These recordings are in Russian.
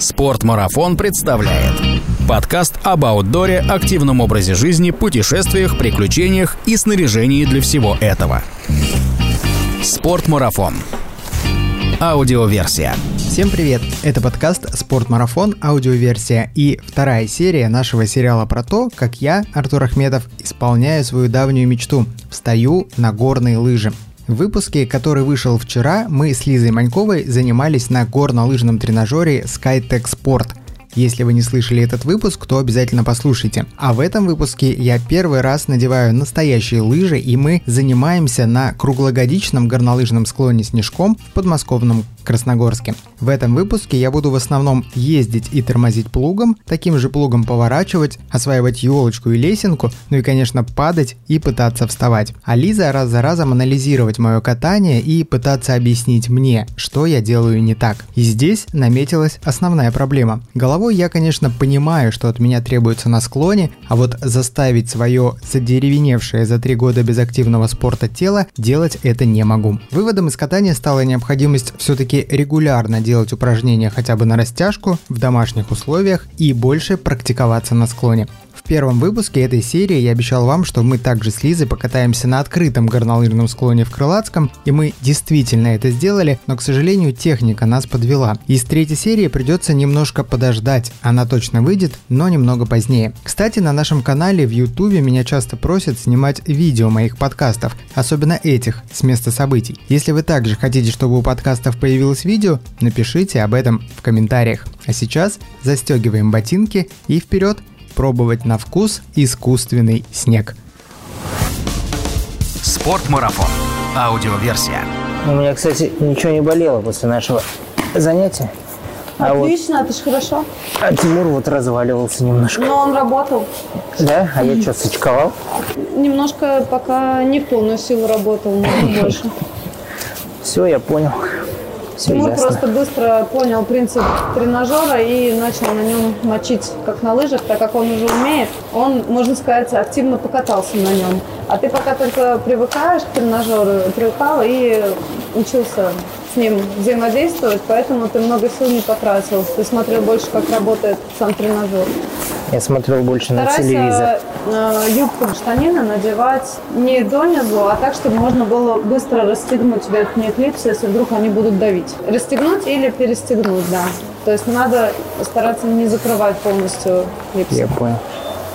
Спортмарафон представляет подкаст об аутдоре, активном образе жизни, путешествиях, приключениях и снаряжении для всего этого. Спортмарафон. Аудиоверсия. Всем привет! Это подкаст «Спортмарафон. Аудиоверсия» и вторая серия нашего сериала про то, как я, Артур Ахмедов, исполняю свою давнюю мечту – встаю на горные лыжи. В выпуске, который вышел вчера, мы с Лизой Маньковой занимались на горнолыжном тренажере SkyTech Sport – если вы не слышали этот выпуск, то обязательно послушайте. А в этом выпуске я первый раз надеваю настоящие лыжи, и мы занимаемся на круглогодичном горнолыжном склоне Снежком в подмосковном Красногорске. В этом выпуске я буду в основном ездить и тормозить плугом, таким же плугом поворачивать, осваивать елочку и лесенку, ну и, конечно, падать и пытаться вставать. А Лиза раз за разом анализировать мое катание и пытаться объяснить мне, что я делаю не так. И здесь наметилась основная проблема. Головой я, конечно, понимаю, что от меня требуется на склоне, а вот заставить свое задеревеневшее за три года без активного спорта тело делать это не могу. Выводом из катания стала необходимость все-таки регулярно делать упражнения хотя бы на растяжку в домашних условиях и больше практиковаться на склоне. В первом выпуске этой серии я обещал вам, что мы также с Лизой покатаемся на открытом горнолыжном склоне в Крылатском, и мы действительно это сделали, но, к сожалению, техника нас подвела. Из третьей серии придется немножко подождать, она точно выйдет, но немного позднее. Кстати, на нашем канале в Ютубе меня часто просят снимать видео моих подкастов, особенно этих, с места событий. Если вы также хотите, чтобы у подкастов появилось видео, напишите об этом в комментариях. А сейчас застегиваем ботинки и вперед! Пробовать на вкус искусственный снег. Спортмарафон. Аудиоверсия. У меня, кстати, ничего не болело после нашего занятия. А Отлично, вот, это ж хорошо. А Тимур вот разваливался немножко. Но он работал. Да? А я что, сочковал? Немножко пока не в полную силу работал, но больше. Все, я понял. Тимур ясно. просто быстро понял принцип тренажера и начал на нем мочить, как на лыжах, так как он уже умеет. Он, можно сказать, активно покатался на нем. А ты пока только привыкаешь к тренажеру, привыкал и учился ним взаимодействовать, поэтому ты много сил не потратил. Ты смотрел больше, как работает сам тренажер. Я смотрел больше Старайся на телевизор. Э, юбку штанины надевать не донизу, а так, чтобы можно было быстро расстегнуть верхние клипсы, если вдруг они будут давить. Расстегнуть или перестегнуть, да. То есть надо стараться не закрывать полностью клипсы. Я понял.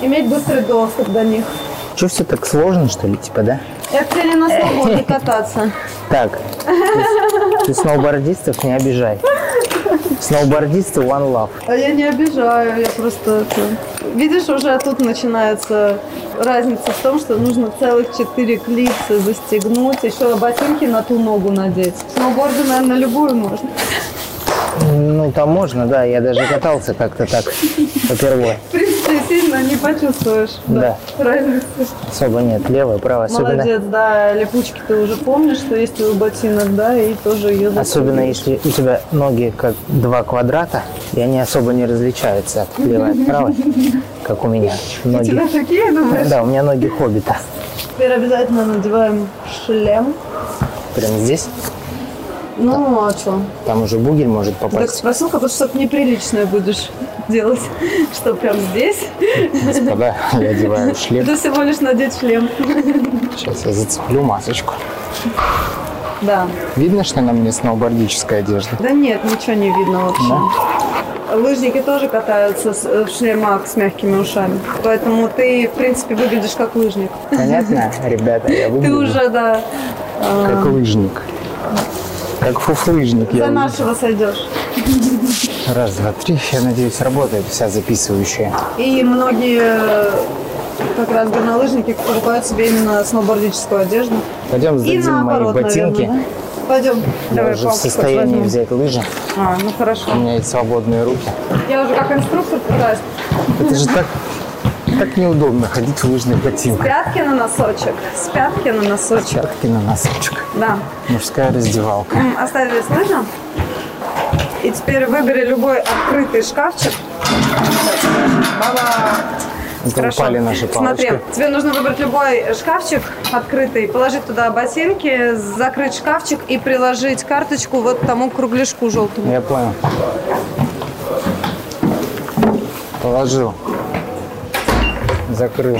Иметь быстрый доступ до них. Что все так сложно, что ли, типа, да? Это или на сноуборде кататься. Так, ты, ты сноубордистов не обижай. Сноубордисты One Love. А я не обижаю, я просто... Видишь, уже тут начинается разница в том, что нужно целых четыре клипса застегнуть, еще ботинки на ту ногу надеть. Сноуборды, наверное, любую можно. Ну, там можно, да. Я даже катался как-то так попервой. Принципе, сильно не почувствуешь. Да. да. Разницы. Особо нет. Левая, правая. Особенно... Молодец, да. Липучки ты уже помнишь, что есть у ботинок, да, и тоже ее Особенно если у тебя ноги как два квадрата, и они особо не различаются от левой от правой, как у меня. Ноги... У тебя такие, думаешь? Да, у меня ноги хоббита. Теперь обязательно надеваем шлем. Прямо здесь? Ну, а что? Там уже бугель может попасть. Так спросил, потому что что-то неприличное будешь делать. Что, прям здесь? Господа, я одеваю шлем. Это всего лишь надеть шлем. Сейчас я зацеплю масочку. Да. Видно, что на мне сноубордическая одежда? Да нет, ничего не видно вообще. Да? Лыжники тоже катаются в шлемах с мягкими ушами. Поэтому ты, в принципе, выглядишь как лыжник. Понятно, ребята, я выгляжу. Ты уже, да. Как лыжник. Как фуфлыжник. За я нашего сойдешь. Раз, два, три. Я надеюсь, работает вся записывающая. И многие как раз горнолыжники покупают себе именно сноубордическую одежду. Пойдем сдадим мои ботинки. Наверное, да? Пойдем. Я Давай, уже в состоянии взять лыжи. А, ну хорошо. У меня есть свободные руки. Я уже как инструктор пытаюсь. Это же так так неудобно ходить в лыжных ботинках. С пятки на носочек. С пятки на носочек. С пятки на носочек. Да. Мужская раздевалка. М, Оставили лыжи. И теперь выбери любой открытый шкафчик. Баба. Это Хорошо. упали наши палочки. Смотри, тебе нужно выбрать любой шкафчик открытый, положить туда ботинки, закрыть шкафчик и приложить карточку вот тому кругляшку желтому. Я понял. Положил. Закрыл.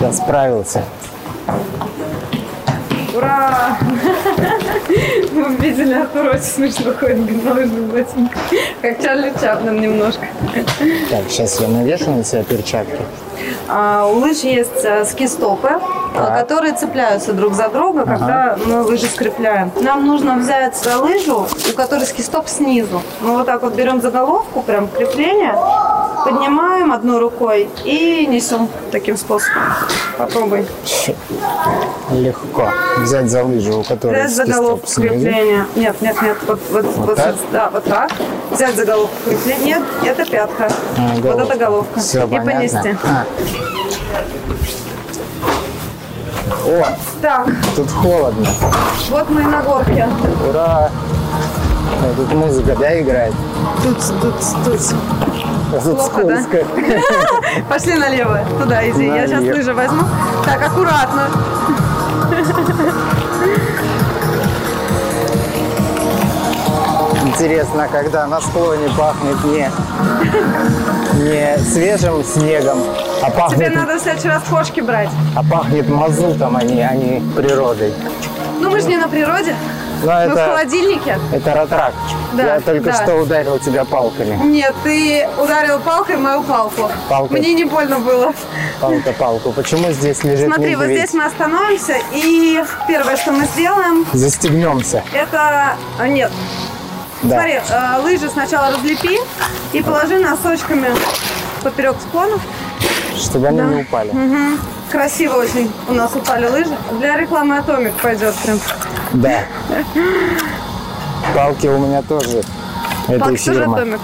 Я справился. Ура! Мы видели, Артур очень смешно ходит в горнолыжных ботинках. Как Чарли Чаплин немножко. Так, сейчас я навешу на себя перчатки. А, у лыж есть э, ски-стопы, Так. которые цепляются друг за друга, когда мы лыжи скрепляем. Нам нужно взять э, лыжу, у которой ски-стоп снизу. Мы вот так вот берем за головку, прям крепление, поднимаем одной рукой и несем таким способом. Попробуй. Легко. Взять за лыжу, у которой Взять за головку снизу. крепления. Нет, нет, нет. Вот, вот, вот, так? да, вот так. Взять за головку крепления. Нет, это пятка. А, вот это головка. Всё и понятно. понести. А. О, Так, тут холодно. вот мы и на горке. Ура! Тут музыка, да, играет? Тут, тут, тут. А тут Плохо, да? скользко. Пошли налево. Туда иди. Я сейчас Налево. лыжи возьму. Так, аккуратно. Интересно, когда на склоне пахнет не, не свежим снегом, а Тебе пахнет, надо в следующий раз кошки брать. а пахнет мазутом, а не, а не природой. Ну, мы же не на природе. Но Мы в это, холодильнике. это ратрак. Да, Я только да. что ударил тебя палками. Нет, ты ударил палкой мою палку. Палкой? Мне не больно было. Палка палку. Почему здесь лежит Смотри, вот медведь? здесь мы остановимся, и первое, что мы сделаем, Застегнемся. это... а, Нет. Да. Смотри, э, лыжи сначала разлепи и положи носочками поперек склона. Чтобы они не упали. Мгм. Красиво очень у нас упали лыжи. Для рекламы Атомик пойдет прям. Да. Палки у меня тоже этой Палки тоже. Атомик.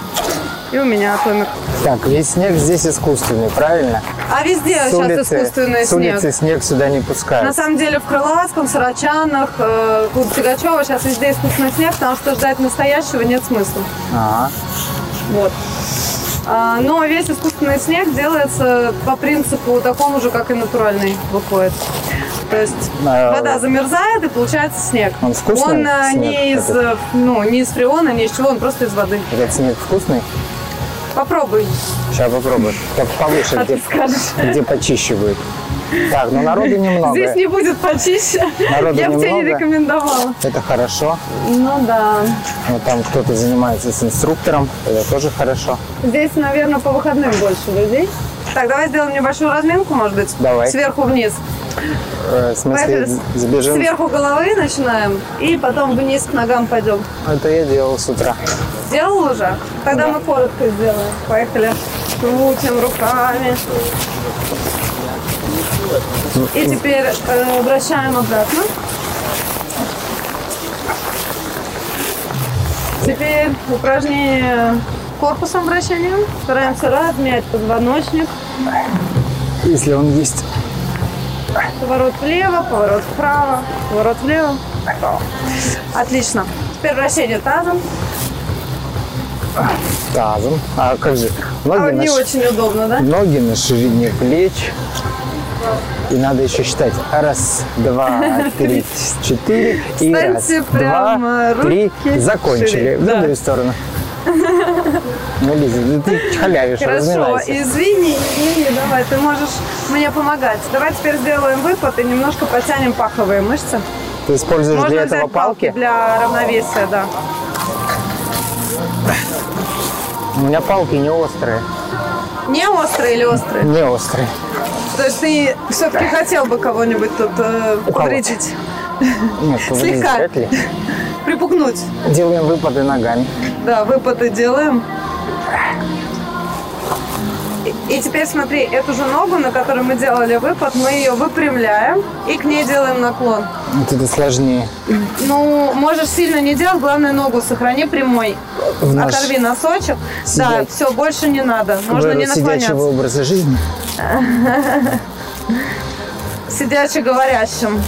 И у меня Атомик. Так, весь снег здесь искусственный, правильно? А везде С сейчас улицы, искусственный с улицы снег. снег сюда не На пускают. самом деле в Крылатском, Сарачанах, э, у Тягачева сейчас везде искусственный снег, потому что ждать настоящего нет смысла. Ага. Вот. А, Но весь искусственный снег делается по принципу такому же, как и натуральный выходит. То есть А, вода замерзает и получается снег. Он вкусный Он э, снег не из, этот? э, ну, не из фреона, ни из чего, он просто из воды. Этот снег вкусный? Попробуй. Сейчас попробую. Так повыше, А где, где почище будет. Так, ну народу немного. Здесь не будет почище. Народу Я бы тебе не рекомендовала. Это хорошо. Ну да. Но там кто-то занимается с инструктором. Это тоже хорошо. Здесь, наверное, по выходным больше людей. Так, давай сделаем небольшую разминку, может быть? Давай. Сверху вниз. Э, в смысле, Поехали. забежим. Сверху головы начинаем, и потом вниз к ногам пойдем. Это я делал с утра. Сделал уже? Тогда мы коротко сделаем. Поехали. Крутим руками. И теперь э, вращаем обратно. Теперь упражнение корпусом вращением. Стараемся размять позвоночник. Если он есть. Поворот влево, поворот вправо, поворот влево. Отлично. Теперь вращение тазом. Тазом. А как же? А Ноги, вот на, не очень удобно, да? ноги на ширине плеч. И надо еще считать. Раз, два, три, четыре. И раз, два, три. Закончили. В другую сторону. Ну, Лиза, ну ты халявишь, Хорошо, извини, извини, давай, ты можешь мне помогать. Давай теперь сделаем выпад и немножко потянем паховые мышцы. Ты используешь Можно для этого палки? Для равновесия, да. У меня палки не острые. Не острые или острые? Не острые. То есть ты все-таки хотел бы кого-нибудь тут э, повредить, Нет, повредить Слегка. вряд ли. припугнуть. Делаем выпады ногами. Да, выпады делаем. И, теперь смотри, эту же ногу, на которой мы делали выпад, мы ее выпрямляем и к ней делаем наклон. Вот это сложнее. Ну, можешь сильно не делать, главное ногу сохрани прямой. В наш Оторви носочек. Да, сидя- все, больше не надо. Можно не вырос сидячего наклоняться. образа жизни. Сидячи говорящим.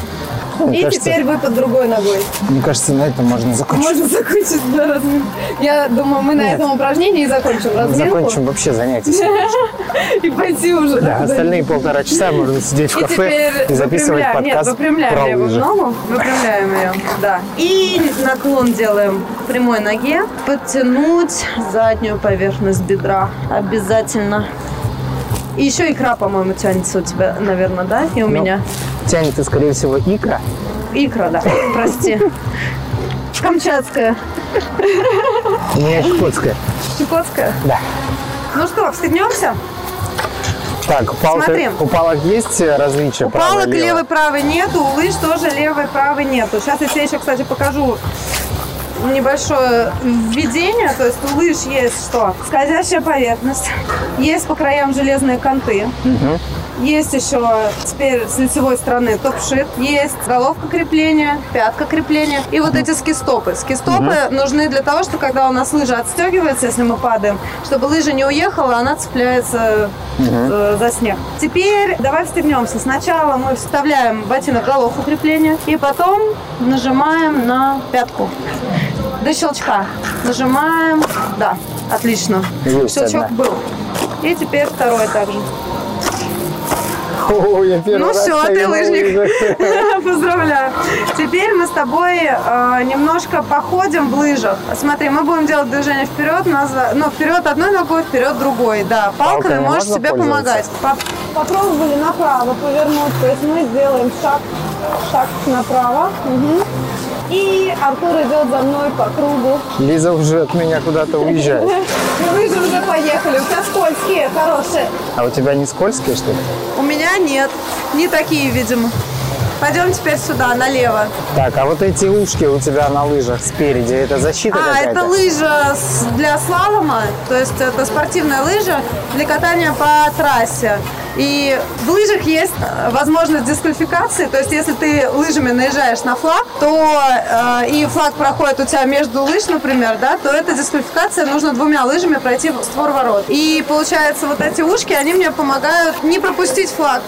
И кажется- теперь выпад другой ногой. Мне кажется, на этом можно закончить. Можно закончить да, разминку. Я думаю, мы на Нет. этом упражнении и закончим разминку. Закончим вообще занятие. И пойти уже. Да, остальные полтора часа можно сидеть в кафе и записывать подкаст выпрямляем про лыжи. ногу, выпрямляем ее, да. И наклон делаем прямой ноге. Подтянуть заднюю поверхность бедра обязательно. И еще икра, по-моему, тянется у тебя, наверное, да? И у Ну, меня. Тянет, скорее всего, икра. Икра, да, прости. Камчатская, У меня чукотская. чукотская. Да. Ну что, встегнемся? Так, у палок, Смотри. у палок есть различия? У правое, палок левой, правой нету, у лыж тоже левой, правой нету. Сейчас я тебе еще, кстати, покажу небольшое введение. То есть у лыж есть что? Скользящая поверхность, есть по краям железные конты, есть еще теперь с лицевой стороны топ-шит, есть головка крепления, пятка крепления и вот эти скистопы. Скистопы нужны для того, что когда у нас лыжа отстегивается, если мы падаем, чтобы лыжа не уехала, она цепляется э, за снег. Теперь давай встегнемся. Сначала мы вставляем ботинок головку крепления и потом нажимаем на пятку. До щелчка. Нажимаем. Да, отлично. Есть Щелчок одна. был. И теперь второй также. О, я первый Ну раз все, ты лыжник. Поздравляю. Теперь мы с тобой э, немножко походим в лыжах. Смотри, мы будем делать движение вперед, назад, ну вперед одной ногой, вперед другой. Да, палками Палками можешь себе помогать. По- Попробовали направо повернуть, то есть мы сделаем шаг, шаг направо. Мгм. И Артур идет за мной по кругу. Лиза уже от меня куда-то уезжает. Ну, Лыжи уже поехали, у тебя скользкие, хорошие. А у тебя не скользкие, что ли? У меня нет, не такие, видимо. Пойдем теперь сюда, налево. Так, а вот эти ушки у тебя на лыжах спереди, это защита А, какая-то? это лыжа для слалома, то есть это спортивная лыжа для катания по трассе. И в лыжах есть э, возможность дисквалификации, то есть если ты лыжами наезжаешь на флаг, то э, и флаг проходит у тебя между лыж, например, да, то эта дисквалификация нужно двумя лыжами пройти в створ ворот. И получается вот эти ушки, они мне помогают не пропустить флаг.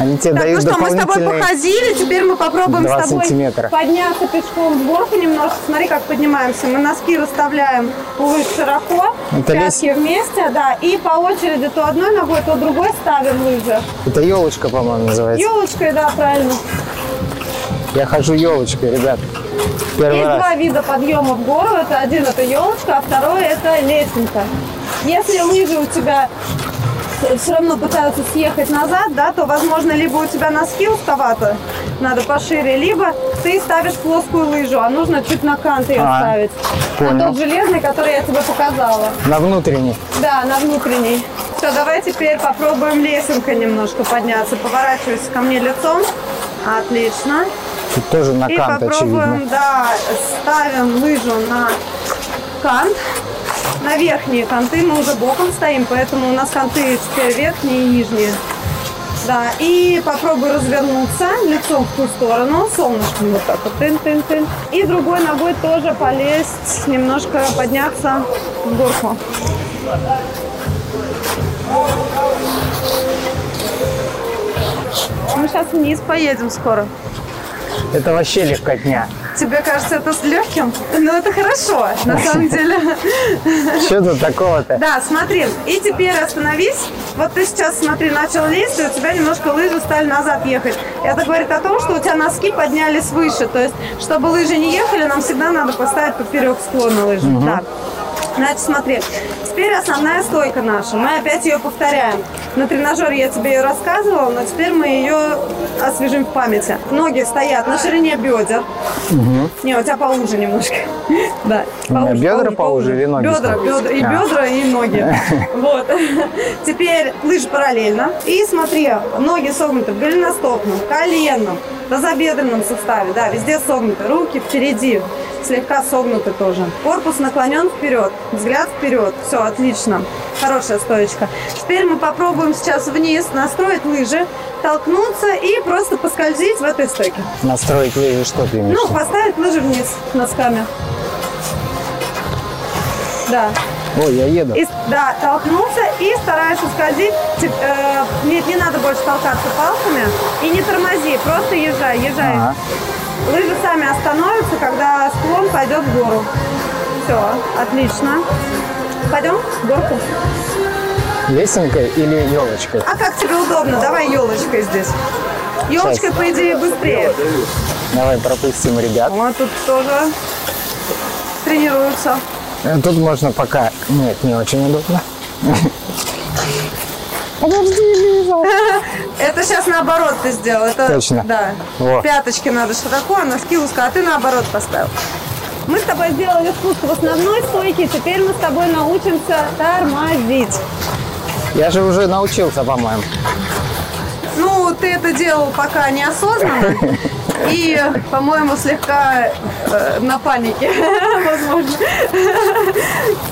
Они тебе Так, ну дают что, мы с тобой дополнительные... походили, теперь мы попробуем с тобой подняться пешком в горку немножко. Смотри, как поднимаемся. Мы носки расставляем лыж широко, Это пятки вместе, да, и по очереди то одной ногой, то другой ставим лыжи. Это елочка, по-моему, называется. Елочкой, да, правильно. Я хожу елочкой, ребят. Первый Есть раз. два вида подъема в гору. Это один это елочка, а второй это лесенка. Если лыжи у тебя все равно пытаются съехать назад, да, то, возможно, либо у тебя носки узковато, надо пошире, либо ты ставишь плоскую лыжу, а нужно чуть на кант ее А, ставить. понял. На тот железный, который я тебе показала. На внутренний. Да, на внутренний. Все, давай теперь попробуем лесенкой немножко подняться. Поворачивайся ко мне лицом. Отлично. Тут тоже на И кант, попробуем, очевидно. да, ставим лыжу на кант. На верхние канты мы уже боком стоим, поэтому у нас канты теперь верхние и нижние. Да, и попробуй развернуться лицом в ту сторону, солнышком вот так вот, тын-тын-тын. И другой ногой тоже полезть, немножко подняться в горку. Мы сейчас вниз поедем скоро. Это вообще легкотня. Тебе кажется это с легким? Ну, это хорошо, на самом деле. Что тут такого-то? Да, смотри, и теперь остановись. Вот ты сейчас, смотри, начал лезть, и у тебя немножко лыжи стали назад ехать. Это говорит о том, что у тебя носки поднялись выше. То есть, чтобы лыжи не ехали, нам всегда надо поставить поперек склона лыжи. Да. Значит, смотри, теперь основная стойка наша. Мы опять ее повторяем. На тренажере я тебе ее рассказывала, но теперь мы ее освежим в памяти. Ноги стоят на ширине бедер. Не, у тебя поуже немножко. Да. Поуже, бедра поуже или ноги Бедра, бедра, и А. бедра, и ноги. Вот. Теперь лыжи параллельно. И смотри, ноги согнуты в голеностопном, коленном, тазобедренном суставе. Да, везде согнуты. Руки впереди, слегка согнуты тоже. Корпус наклонен вперед, взгляд вперед. Все, отлично. Хорошая стоечка. Теперь мы попробуем сейчас вниз настроить лыжи, толкнуться и просто поскользить в этой стойке. Настроить лыжи, что ты имеешь? Ну, поставить лыжи вниз носками. Да. Ой, я еду. И, да, толкнулся и стараешься скользить. Э, нет, не надо больше толкаться палками. И не тормози, просто езжай, езжай. Ага. Лыжи сами остановятся, когда склон пойдет в гору. Все, отлично. Пойдем в горку. Лесенкой или елочкой? А как тебе удобно? Давай елочкой здесь. Елочкой, по идее, быстрее. Давай пропустим ребят. Вот тут тоже тренируются. Э, Тут можно пока... Нет, не очень удобно. Подожди, Лиза. Это сейчас наоборот ты сделал. Это, Точно. Да. Во. Пяточки надо широко, а носки узко, а ты наоборот поставил. Мы с тобой сделали спуск в основной стойке, теперь мы с тобой научимся тормозить. Я же уже научился, по-моему. Ну, ты это делал пока неосознанно и, по-моему, слегка э, на панике, возможно.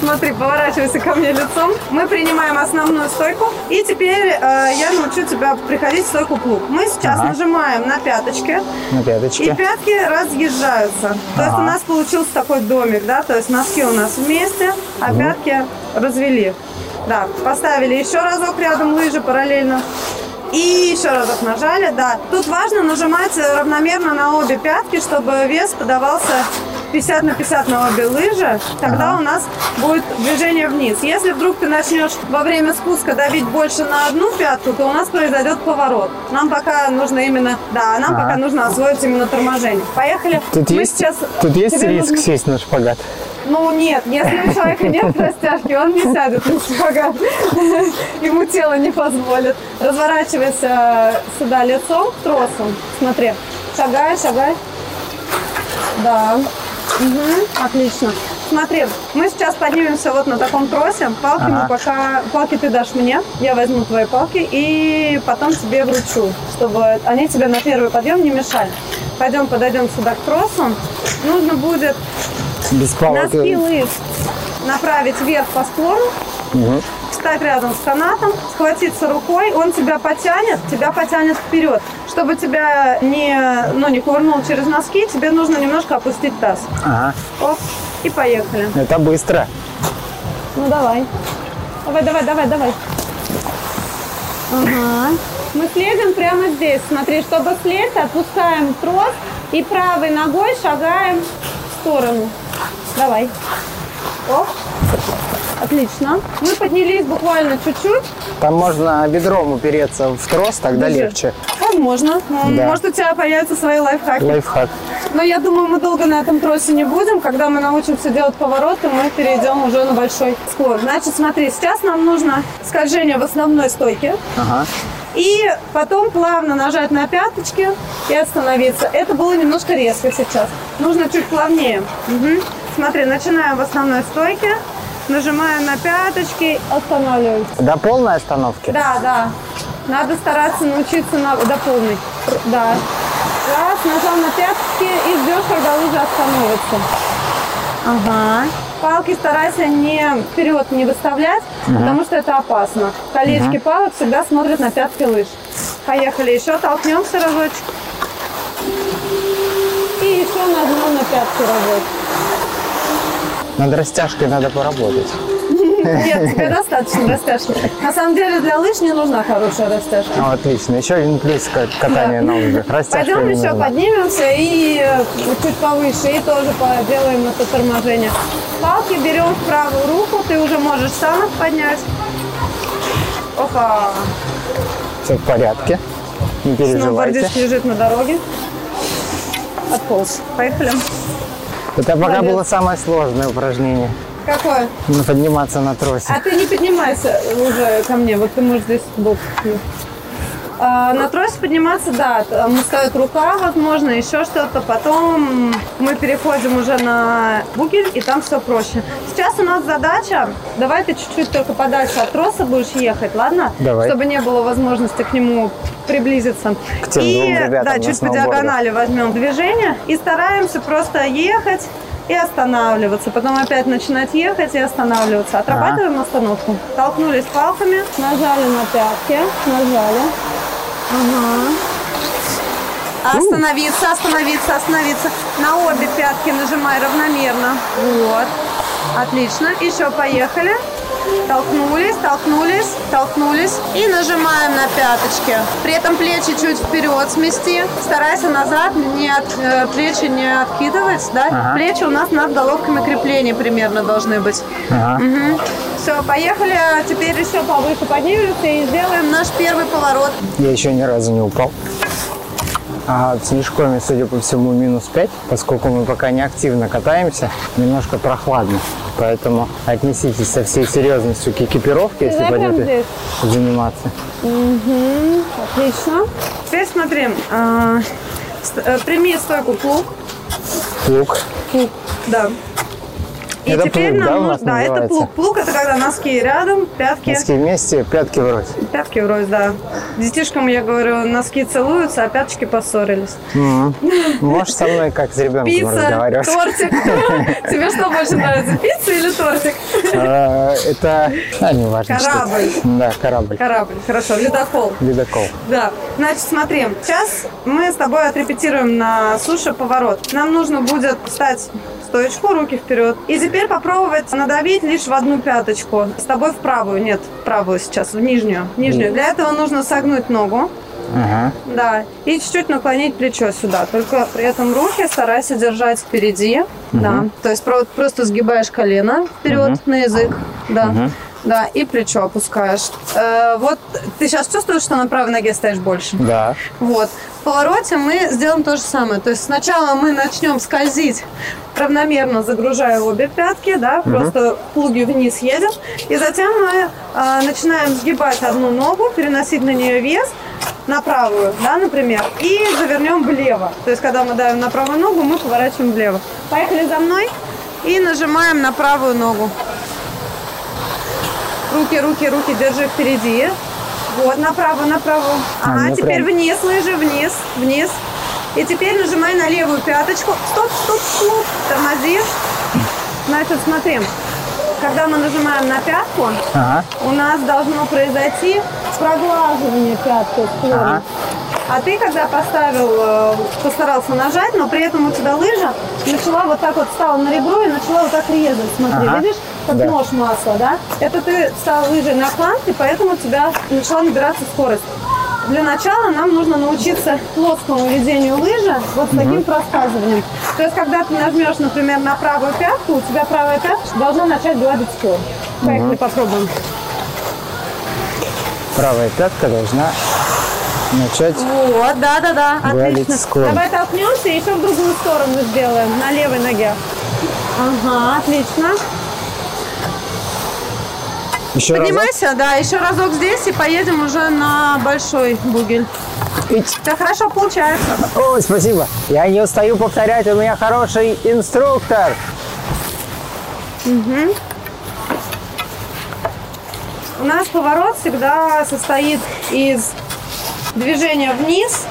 Смотри, поворачивайся ко мне лицом. Мы принимаем основную стойку, и теперь э, я научу тебя приходить в стойку плуг. Мы сейчас Ага. нажимаем на пяточки, На и пяточке. пятки разъезжаются. То есть Ага. у нас получился такой домик, да, то есть носки у нас вместе, а пятки развели. Да, поставили еще разок рядом лыжи параллельно. И еще разок нажали, да. Тут важно нажимать равномерно на обе пятки, чтобы вес подавался 50 на 50 на обе лыжи. Тогда Ага. у нас будет движение вниз. Если вдруг ты начнешь во время спуска давить больше на одну пятку, то у нас произойдет поворот. Нам пока нужно именно, да, нам Ага. пока нужно освоить именно торможение. Поехали. Тут Мы есть, сейчас... тут есть риск нужно- сесть на шпагат? ну нет, если у человека нет растяжки, он не сядет на шпагат. Ему тело не позволит. Разворачивайся сюда лицом к тросу. Смотри. Шагай, шагай. Да. Мгм, отлично. Смотри, мы сейчас поднимемся вот на таком тросе. Палки Ага. мы пока... Палки ты дашь мне, я возьму твои палки и потом тебе вручу, чтобы они тебе на первый подъем не мешали. Пойдем, подойдем сюда к тросу. Нужно будет Без палок. Носки лыж направить вверх по склону, Мгм. встать рядом с канатом, схватиться рукой, он тебя потянет, тебя потянет вперед. Чтобы тебя не, ну, не кувырнул через носки, тебе нужно немножко опустить таз. Ага. Оп, и поехали. Это быстро. Ну давай. Давай, давай, давай, давай. Ага. Мы следим прямо здесь. Смотри, чтобы слезть, отпускаем трос и правой ногой шагаем в сторону. Давай. Оп. Отлично. Мы поднялись буквально чуть-чуть. Там можно бедром упереться в трос, тогда Держи. легче. Возможно. Да. Может, у тебя появятся свои лайфхаки. Лайфхак. Но я думаю, мы долго на этом тросе не будем. Когда мы научимся делать повороты, мы перейдем уже на большой склон. Значит, смотри, сейчас нам нужно скольжение в основной стойке. Ага. И потом плавно нажать на пяточки и остановиться. Это было немножко резко сейчас. Нужно чуть плавнее. Мгм. Смотри, начинаем в основной стойке. Нажимаем на пяточки, останавливаемся. До полной остановки? Да, да. Надо стараться научиться на, до полной. Да. Раз, нажал на пятки и ждешь, когда лыжа остановится. Ага. Палки старайся не вперед не выставлять, потому что это опасно. Колечки палок всегда смотрят на пятки лыж. Поехали, еще толкнемся разочек. И еще нажмем на пятки разочек. Над растяжкой надо поработать. Нет, тебе достаточно растяжки. На самом деле для лыж не нужна хорошая растяжка. Ну, отлично. Еще один плюс к- катания на лыжах. Растяжка Пойдем еще нужна. поднимемся и э, чуть повыше, и тоже поделаем это торможение. Палки берем в правую руку, ты уже можешь сам их поднять. Опа! Все в порядке. Не переживайте. Сноубордист лежит на дороге. Отполз. Поехали. Это пока Молодец. было самое сложное упражнение. Какое? Ну, Подниматься на тросе. А ты не поднимайся уже ко мне, вот ты можешь здесь бок. А, на тросе подниматься, да, там стоит рука, возможно, еще что-то. Потом мы переходим уже на бугель, и там все проще. Сейчас у нас задача, давай ты чуть-чуть только подальше от троса будешь ехать, ладно? Давай. Чтобы не было возможности к нему приблизиться. К тем и двум ребятам да, чуть по диагонали возьмем движение и стараемся просто ехать и останавливаться. Потом опять начинать ехать и останавливаться. Отрабатываем остановку. Толкнулись палками, нажали на пятки, нажали. Ага. Остановиться, остановиться, остановиться. На обе пятки нажимай равномерно. Вот. Отлично. Еще поехали. Толкнулись, толкнулись, толкнулись. И нажимаем на пяточки. При этом плечи чуть вперед смести. Старайся назад, не от, э, плечи не откидывать. Да? Ага. Плечи у нас над головками крепления примерно должны быть. Ага. Все, поехали. Теперь еще повыше поднимемся и сделаем наш первый поворот. Я еще ни разу не упал. А с мешками, судя по всему, минус 5, поскольку мы пока не активно катаемся, немножко прохладно. Поэтому отнеситесь со всей серьезностью к экипировке, если пойдете заниматься. Отлично. Теперь смотри. а, э, прими стойку плуг. Плуг. Плуг, да. И Это теперь плуг, да, нам у нужно- да, это плуг. Плуг это когда носки рядом, пятки. Носки вместе, пятки врозь. Пятки врозь, да. Детишкам я говорю, носки целуются, а пяточки поссорились. Мгм. Можешь со мной как с ребенком Пицца, разговаривать. тортик. Тебе что больше нравится, пицца или тортик? А, Это, а, не важно. Корабль. Да, корабль. Корабль. Хорошо, ледокол. Ледокол. Да, значит, смотри, сейчас мы с тобой отрепетируем на суше поворот. Нам нужно будет встать в стоечку, руки вперед. И теперь попробовать надавить лишь в одну пяточку. С тобой в правую, нет, в правую сейчас, в нижнюю. Нижнюю. Для этого нужно согнуть ногу. Ага. Да, и чуть-чуть наклонить плечо сюда. Только при этом руки старайся держать впереди. Да, то есть про- просто сгибаешь колено вперед на язык. Да. Да, и плечо опускаешь. Э, вот ты сейчас чувствуешь, что на правой ноге стоишь больше? Да. Вот. В повороте мы сделаем то же самое. То есть сначала мы начнем скользить, равномерно загружая обе пятки, да, просто плуги вниз едем. И затем мы а, начинаем сгибать одну ногу, переносить на нее вес на правую, да, например, и завернем влево. То есть, когда мы давим на правую ногу, мы поворачиваем влево. Поехали за мной и нажимаем на правую ногу. Руки, руки, руки держи впереди. Вот, направо, направо. А, Ага, ну теперь прям. вниз лыжи, вниз, вниз. И теперь нажимай на левую пяточку. Стоп, стоп, стоп. Тормози. Значит, смотри. Когда мы нажимаем на пятку, Ага. у нас должно произойти проглаживание пятки. Ага. А ты, когда поставил, э, постарался нажать, но при этом у тебя лыжа начала вот так вот стала на ребро и начала вот так резать. Смотри, Ага. видишь, как Да. нож масла, да? Это ты стал лыжей на кланк, и поэтому у тебя начала набираться скорость. Для начала нам нужно научиться плоскому ведению лыжи вот с таким проскальзыванием. То есть, когда ты нажмешь, например, на правую пятку, у тебя правая пятка должна начать гладить пол. Поехали, попробуем. Правая пятка должна начать. Вот, да, да, да, отлично. склон. Давай толкнемся и еще в другую сторону сделаем, на левой ноге. Ага, отлично. Еще раз. Поднимайся, да, еще разок здесь и поедем уже на большой бугель. Все хорошо получается. Ой, спасибо. Я не устаю повторять, у меня хороший инструктор. У нас поворот всегда состоит из движения вниз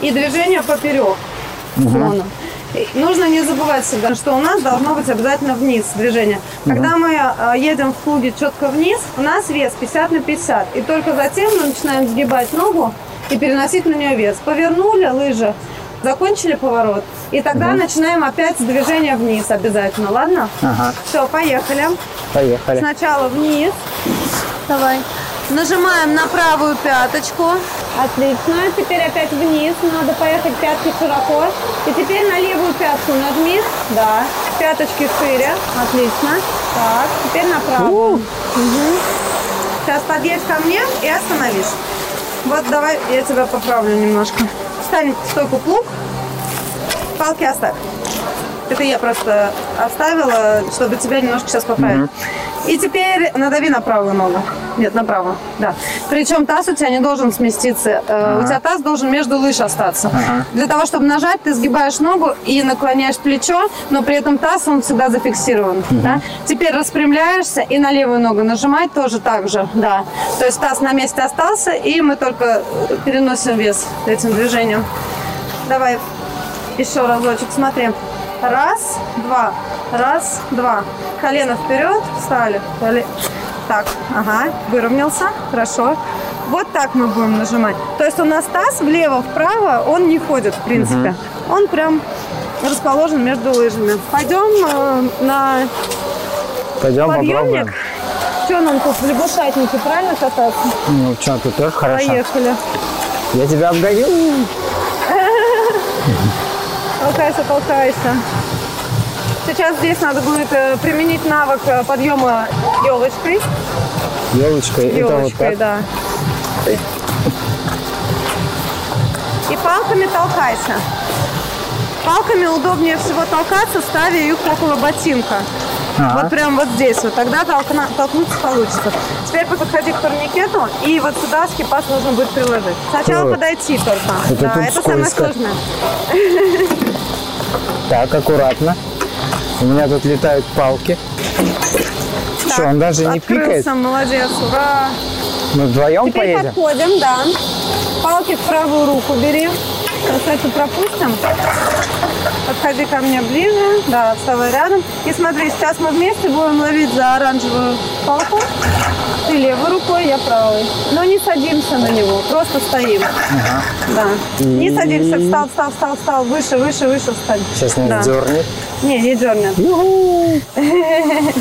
и движения поперек фона. И Нужно не забывать всегда, что у нас должно быть обязательно вниз движение. Когда мы э, едем в плуге четко вниз, у нас вес 50 на 50. И только затем мы начинаем сгибать ногу и переносить на нее вес. Повернули лыжи, закончили поворот. И тогда начинаем опять с движения вниз обязательно, ладно? Ага. Все, поехали. Поехали. Сначала вниз. Давай. Нажимаем на правую пяточку. Отлично. Теперь опять вниз. Надо поехать пятки широко. И теперь на левую пятку нажми. Да. Пяточки шире. Отлично. Так. Теперь на правую. Мгм. Сейчас подъедь ко мне и остановишь. Вот давай я тебя поправлю немножко. Встань в стойку плуг. Палки оставь. Это я просто оставила, чтобы тебя немножко сейчас поправить. И теперь надави на правую ногу. Нет, на правую, да. Причем таз у тебя не должен сместиться. Э, У тебя таз должен между лыж остаться. Для того, чтобы нажать, ты сгибаешь ногу и наклоняешь плечо, но при этом таз, он всегда зафиксирован. Да? Теперь распрямляешься и на левую ногу нажимать тоже так же. Да. То есть таз на месте остался, и мы только э, переносим вес этим движением. Давай еще разочек, смотри. Раз, два, раз, два. Колено вперед, встали. Коле- Так, ага, выровнялся, хорошо. Вот так мы будем нажимать. То есть у нас таз влево-вправо, он не ходит, в принципе. Он прям расположен между лыжами. Пойдем э, на Пойдем подъемник. попробуем. Что нам тут в лягушатнике, правильно кататься? Ну что, тут тоже хорошо. Поехали. Я тебя обгоню. Толкайся, толкайся. Сейчас здесь надо будет э, применить навык э, подъема елочкой. Елочкой. Вот Елочкой, так. да. И палками толкайся. Палками удобнее всего толкаться, ставя их около ботинка. Ага. Вот прям вот здесь вот. Тогда толкна- толкнуться получится. Теперь подходи к турникету, и вот сюда скипас нужно будет приложить. Сначала О. подойти только. Это да, это самое скользко. сложное. Так, аккуратно. У меня тут летают палки. Что, он даже не пикает? молодец, ура. Мы вдвоем Теперь поедем? подходим, да. Палки в правую руку бери. Это пропустим. Подходи ко мне ближе. Да, вставай рядом. И смотри, сейчас мы вместе будем ловить за оранжевую палку. Ты левой рукой, я правой. Но не садимся на него, просто стоим. Да. Не садимся. Встал, встал, встал, встал. Выше, выше, выше встань. Сейчас нас Да. дернет. Не, не дернет.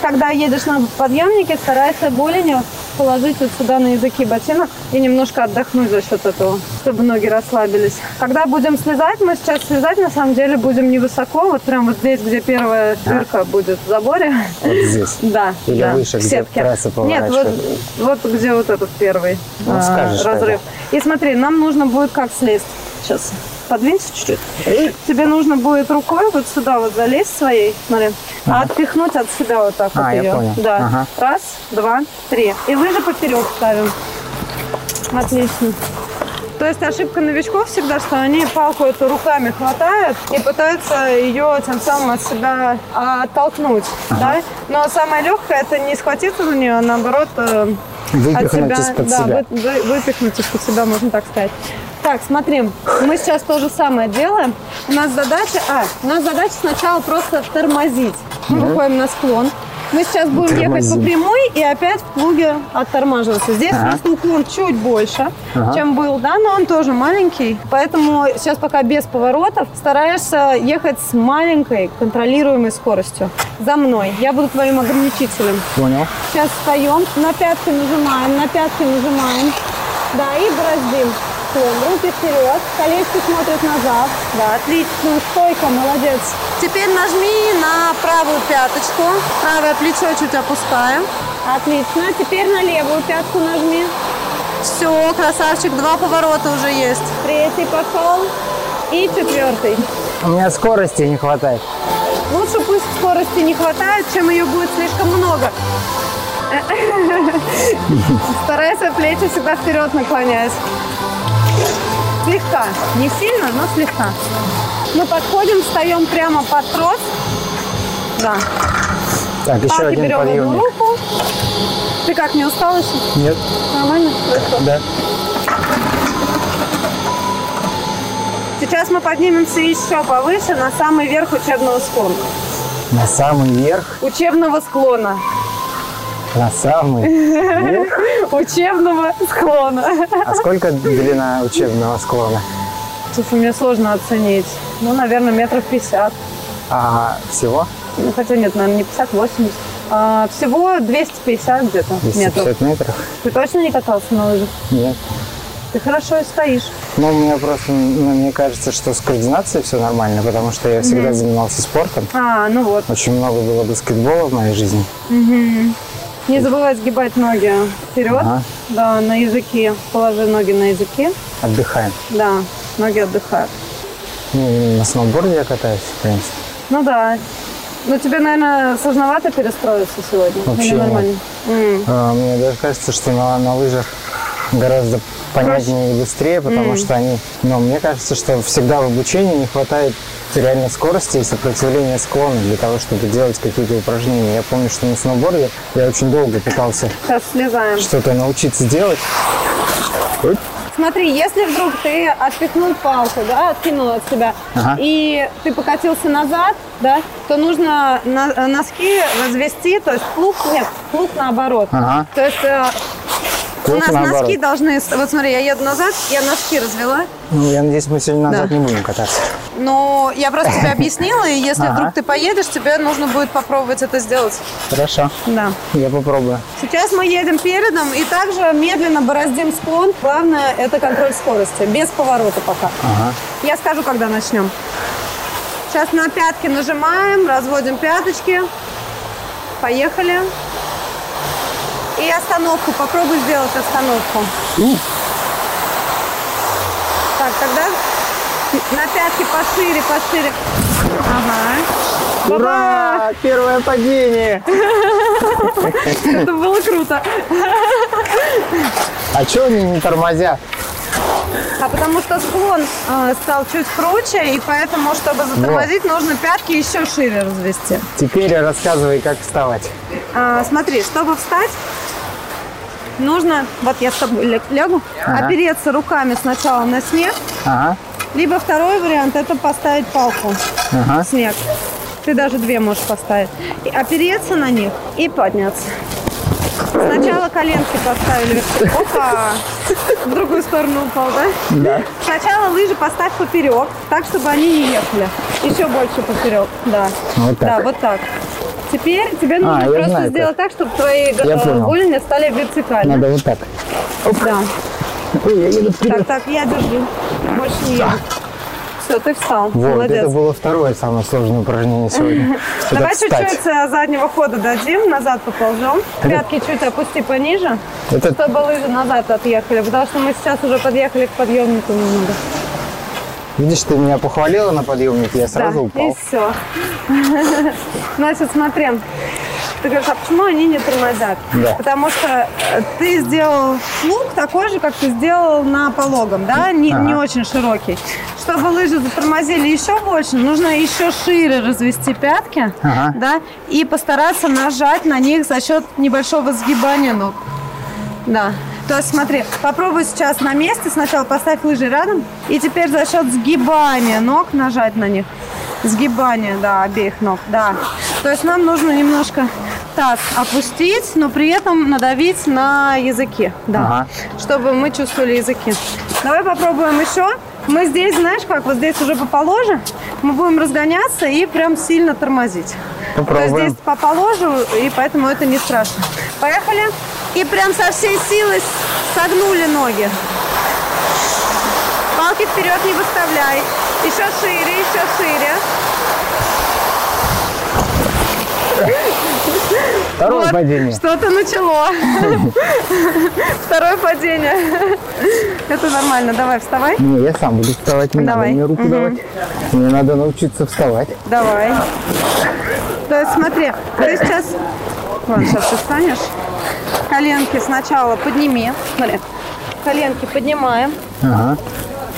Когда едешь на подъемнике, старайся голенью положить вот сюда на языки ботинок и немножко отдохнуть за счет этого, чтобы ноги расслабились. Когда будем слезать, мы сейчас слезать на самом деле будем невысоко, вот прям вот здесь, где первая дырка будет в заборе. Вот здесь. Да, Или да, выше, в где трасса Нет, вот, вот где вот этот первый Ну, а, скажешь разрыв. И смотри, нам нужно будет как слезть. Сейчас подвинься чуть-чуть. Тебе нужно будет рукой вот сюда вот залезть своей, смотри, а отпихнуть от себя вот так А, вот ее. понял. Да. Ага. Раз, два, три. И лыжи поперек ставим. Отлично. То есть ошибка новичков всегда, что они палку эту руками хватают и пытаются ее тем самым от себя а, оттолкнуть. Да? Но самое легкое это не схватиться за нее, а наоборот от Выпихнуть себя, из-под да, себя. вы- вы- выпихнуть из-под себя, можно так сказать. Так, смотри, мы сейчас то же самое делаем. У нас задача, а, у нас задача сначала просто тормозить. Мы выходим на склон. Мы сейчас будем ехать по прямой и опять в плуге оттормаживаться. Здесь Ага. просто уклон чуть больше, Ага. чем был, да, но он тоже маленький. Поэтому сейчас пока без поворотов стараешься ехать с маленькой контролируемой скоростью. За мной. Я буду твоим ограничителем. Понял. Сейчас встаем, на пятки нажимаем, на пятки нажимаем. Да, и бороздим. Склон. Руки вперед, колечки смотрят назад. Да, отлично, стойка, молодец. Теперь нажми на правую пяточку. Правое плечо чуть опускаем. Отлично. Теперь на левую пятку нажми. Все, красавчик, два поворота уже есть. Третий пошел. И четвертый. У меня скорости не хватает. Лучше пусть скорости не хватает, чем ее будет слишком много. Старайся плечи всегда вперед наклонять. Слегка. Не сильно, но слегка. Мы подходим, встаем прямо под трос. Да. Так, еще Палки один берем подъемник. руку. Ты как, не устал еще? Нет. Нормально? Хорошо. Да. Сейчас мы поднимемся еще повыше, на самый верх учебного склона. На самый верх. Учебного склона. На самый. Учебного склона. А сколько длина учебного склона? Слушай, мне сложно оценить. Ну, наверное, метров 50. А всего? Ну, хотя нет, наверное, не 50, 80. А, всего 250 где-то метров. 250 метров? Ты точно не катался на лыжах? Нет. Ты хорошо и стоишь. Ну, меня просто, ну, мне кажется, что с координацией все нормально, потому что я всегда занимался спортом. А, ну вот. Очень много было баскетбола в моей жизни. Не забывай сгибать ноги вперед. Ага. Да, на языки. Положи ноги на языки. Отдыхаем. Да, ноги отдыхают. Ну, на сноуборде я катаюсь, в принципе. Ну да. Ну тебе, наверное, сложновато перестроиться сегодня? Вообще Или нет. нормально? М. А, Мне даже кажется, что на, на лыжах гораздо понятнее и быстрее, потому что они... Но мне кажется, что всегда в обучении не хватает реально скорости и сопротивления склона для того, чтобы делать какие-то упражнения. Я помню, что на сноуборде я очень долго пытался что-то научиться делать. Смотри, если вдруг ты отпихнул палку, да, откинул от себя, Ага. и ты покатился назад, да, то нужно на- носки развести, то есть плуг, нет, плуг наоборот. Ага. То есть у нас наоборот. носки должны, вот смотри, я еду назад, я носки развела, Ну, я надеюсь, мы сегодня назад Да. не будем кататься. Но я просто тебе объяснила, и если Ага. вдруг ты поедешь, тебе нужно будет попробовать это сделать. Хорошо. Да. Я попробую. Сейчас мы едем передом и также медленно бороздим склон. Главное – это контроль скорости, без поворота пока. Ага. Я скажу, когда начнем. Сейчас на пятки нажимаем, разводим пяточки. Поехали. И остановку. Попробуй сделать остановку. Так, тогда на пятки пошире, пошире. Ага. Ура! Первое падение! Это было круто. А что они не тормозят? А потому что склон э, стал чуть круче, и поэтому, чтобы затормозить, нужно пятки еще шире развести. Теперь рассказывай, как вставать. А, смотри, чтобы встать, нужно, вот я с тобой лягу, Ага. опереться руками сначала на снег, Ага. либо второй вариант это поставить палку Ага. в снег. Ты даже две можешь поставить. И опереться на них и подняться. Сначала коленки поставили. Опа! В другую сторону упал, да? Да. Сначала лыжи поставь поперек, так, чтобы они не ехали. Еще больше поперек, да. Вот так. Да, вот так. Теперь тебе нужно А, просто знаю, сделать так, чтобы твои Я э, голени стали вертикально. Надо вот так. Да. Ой, я еду Так, так, я держу. Больше не еду. Все, ты встал. Вот, Молодец. это было второе самое сложное упражнение сегодня. Давай чуть-чуть э, заднего хода дадим, назад поползем. Пятки чуть опусти пониже, Это чтобы лыжи назад отъехали, потому что мы сейчас уже подъехали к подъемнику немного. Видишь, ты меня похвалила на подъемнике, я сразу да, упал. и все. Значит, смотри. Ты говоришь, а почему они не тормозят? Да. Потому что э, ты сделал лук такой же, как ты сделал на пологом, да? Не, не Ага. очень широкий. Чтобы лыжи затормозили еще больше, нужно еще шире развести пятки, Ага. да, и постараться нажать на них за счет небольшого сгибания ног. Да. То есть смотри, попробуй сейчас на месте, сначала поставь лыжи рядом, и теперь за счет сгибания ног нажать на них. Сгибание, да, обеих ног, да. То есть нам нужно немножко так опустить, но при этом надавить на языки, да, Ага. чтобы мы чувствовали языки. Давай попробуем еще. Мы здесь, знаешь как, вот здесь уже поположе, мы будем разгоняться и прям сильно тормозить. То есть Попробуем. здесь поположу, и поэтому это не страшно. Поехали. И прям со всей силы согнули ноги. Палки вперед не выставляй. Еще шире, еще шире. Второе Вот, падение. Что-то начало. Второе падение. Это нормально. Давай, вставай. Не, я сам буду вставать, не Давай. мне руку Мгм. давать. Мне надо научиться вставать. Давай. То есть смотри, ты сейчас... Ладно, сейчас ты встанешь. Коленки сначала подними. Смотри. Коленки поднимаем. Ага.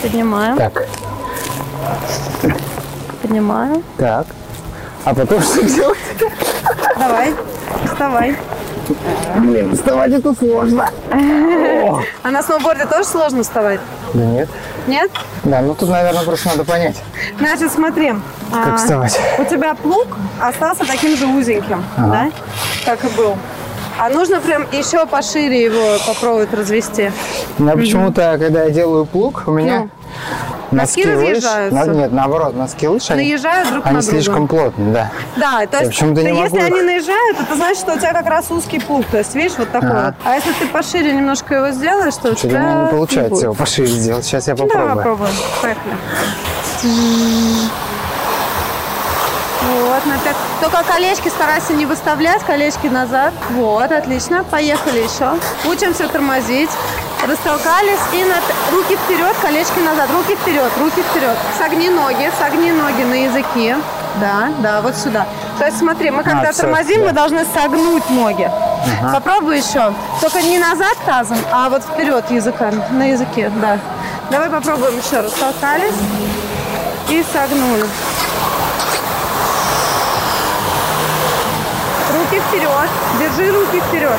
Поднимаем. Так, Поднимаем. так. А потом что делать? Давай. Вставай. Блин, вставать это сложно. А на сноуборде тоже сложно вставать? Да нет. Нет? Да, ну тут, наверное, просто надо понять, Значит, смотри. как а, вставать. У тебя плуг остался таким же узеньким, да? Как и был. А нужно прям еще пошире его попробовать развести. У меня почему-то, когда я делаю плуг, у меня Ну, носки носки лыж... разъезжаются. на- Нет, наоборот, носки лыж, они, Наезжают друг они на друга. слишком плотные, да. Да, то есть могу если их. они наезжают, это значит, что у тебя как раз узкий плуг. То есть, видишь, вот такой Ага. вот. А если ты пошире немножко его сделаешь, то у Что-то у тебя не получается его пошире сделать. Сейчас я Ну, Давай попробую. попробуем. Поехали. Вот, пят- Только колечки старайся не выставлять, колечки назад. Вот, отлично. Поехали еще. Учимся тормозить. Растолкались и на п- руки вперед, колечки назад. Руки вперед, руки вперед. Согни ноги, согни ноги на языке. Да, да, вот сюда. То есть смотри, мы когда всё, тормозим, да. мы должны согнуть ноги. Попробуй еще. Только не назад тазом, а вот вперед языком, на языке, да. Давай попробуем еще раз. Толкались и согнули. Руки вперед. Держи руки вперед.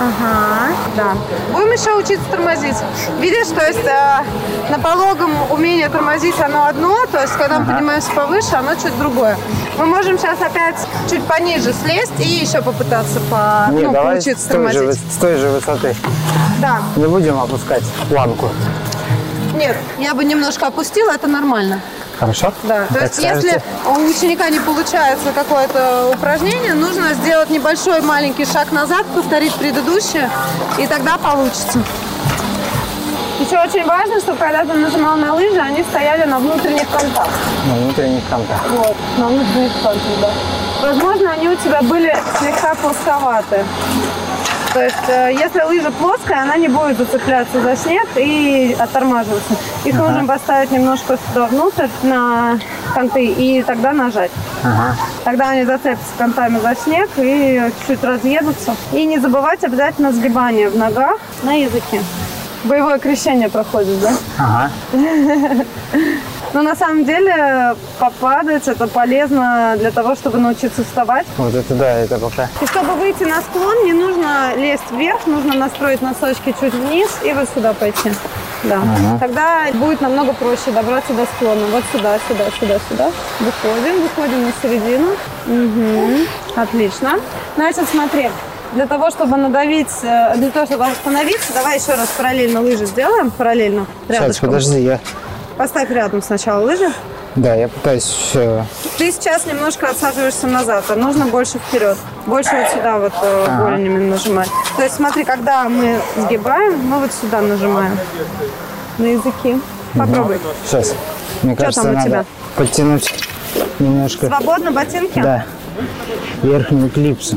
Ага, да. Будем еще учиться тормозить. Видишь, то есть э, на пологом умение тормозить оно одно, то есть когда мы поднимаемся повыше, оно чуть другое. Мы можем сейчас опять чуть пониже слезть и еще попытаться по, Не, ну, давай с поучиться той, же, тормозить. выс- с той же высоты. Да. Не будем опускать планку. Нет, я бы немножко опустила, это нормально. Хорошо? Да, то есть скажете? если у ученика не получается какое-то упражнение, нужно сделать небольшой маленький шаг назад, повторить предыдущее, и тогда получится. Еще очень важно, чтобы когда ты нажимал на лыжи, они стояли на внутренних контактах. На внутренних контактах. Вот, на внутренних контактах, да. Возможно, они у тебя были слегка плосковаты. То есть, э, если лыжа плоская, она не будет зацепляться за снег и оттормаживаться. Их нужно поставить немножко сюда внутрь на конты и тогда нажать. Ага. Тогда они зацепятся контами за снег и чуть разъедутся. И не забывать обязательно сгибание в ногах на языке. Боевое крещение проходит, да? Ага. Но на самом деле попадать это полезно для того, чтобы научиться вставать. Вот это да, это пока. И чтобы выйти на склон, не нужно лезть вверх, нужно настроить носочки чуть вниз и вот сюда пойти. Да. Тогда будет намного проще добраться до склона. Вот сюда, сюда, сюда, сюда. Выходим, выходим на середину. Мгм. Отлично. Значит, смотри. Для того, чтобы надавить, э, для того, чтобы остановиться, давай еще раз параллельно лыжи сделаем, параллельно, Сейчас, рядышком. подожди, я... Поставь рядом сначала лыжи. Да, я пытаюсь... э, Ты сейчас немножко отсаживаешься назад, а нужно больше вперед. Больше вот сюда вот э, голенями нажимать. То есть смотри, когда мы сгибаем, мы вот сюда нажимаем на языки. Попробуй. Сейчас. Мне кажется, там у надо тебя? подтянуть немножко... Свободно ботинки? Да. Верхнюю клипсу.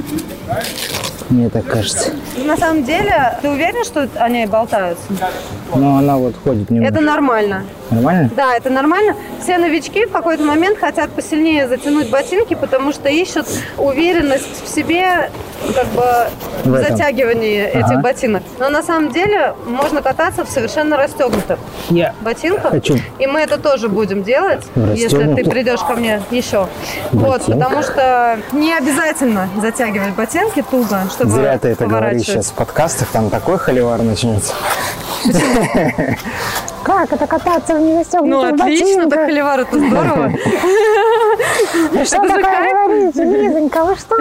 Мне так кажется. На самом деле, ты уверен, что они болтаются? Но она вот ходит немного. Это нормально. Нормально? Да, это нормально. Все новички в какой-то момент хотят посильнее затянуть ботинки, потому что ищут уверенность в себе как бы В затягивании этих Ага. ботинок. Но на самом деле можно кататься в совершенно расстегнутых Я ботинках. Хочу. И мы это тоже будем делать, если ты придешь ко мне еще. Вот, Ботинках? потому что не обязательно затягивать ботинки туго, чтобы Зря ты это говоришь сейчас в подкастах, там такой холивар начнется. Как это кататься в незастегнутых Ну, отлично, так холивар, это здорово. Что же такое говорите, Лизонька, вы что?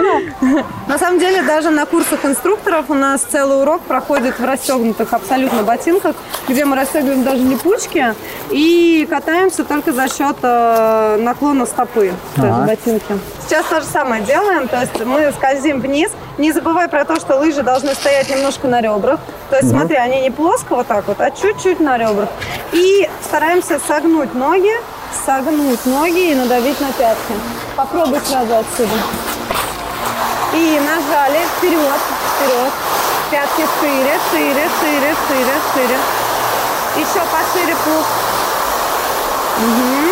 На самом деле, даже на курсах инструкторов у нас целый урок проходит в расстегнутых абсолютно ботинках, где мы расстегиваем даже липучки и катаемся только за счет э, наклона стопы, то есть Ага. ботинки. Сейчас то же самое делаем, то есть мы скользим вниз. Не забывай про то, что лыжи должны стоять немножко на ребрах. То есть смотри, они не плоско вот так вот, а чуть-чуть на ребрах. И стараемся согнуть ноги, согнуть ноги и надавить на пятки. Попробуй сразу отсюда. И нажали вперед, вперед. Пятки шире, шире, шире, шире, шире. Еще пошире пух. Мгм.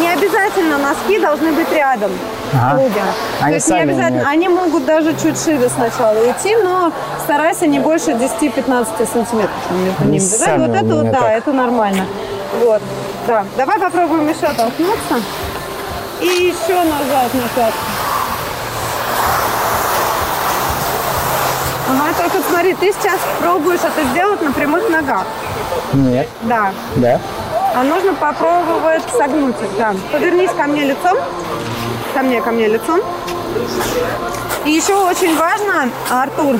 Не обязательно носки должны быть рядом Ага. клубе. Они То есть не обязательно. нет. Они могут даже чуть шире сначала идти, но старайся не больше 10-15 сантиметров между ними сами Вот это вот, да, так. это нормально. Вот, да. Давай попробуем еще толкнуться. И еще нажать на пятку. Ага, только смотри, ты сейчас пробуешь это сделать на прямых ногах. Нет. Да. Да? А нужно попробовать согнуть их, да. Повернись ко мне лицом. Ко мне, ко мне лицом. И еще очень важно, Артур,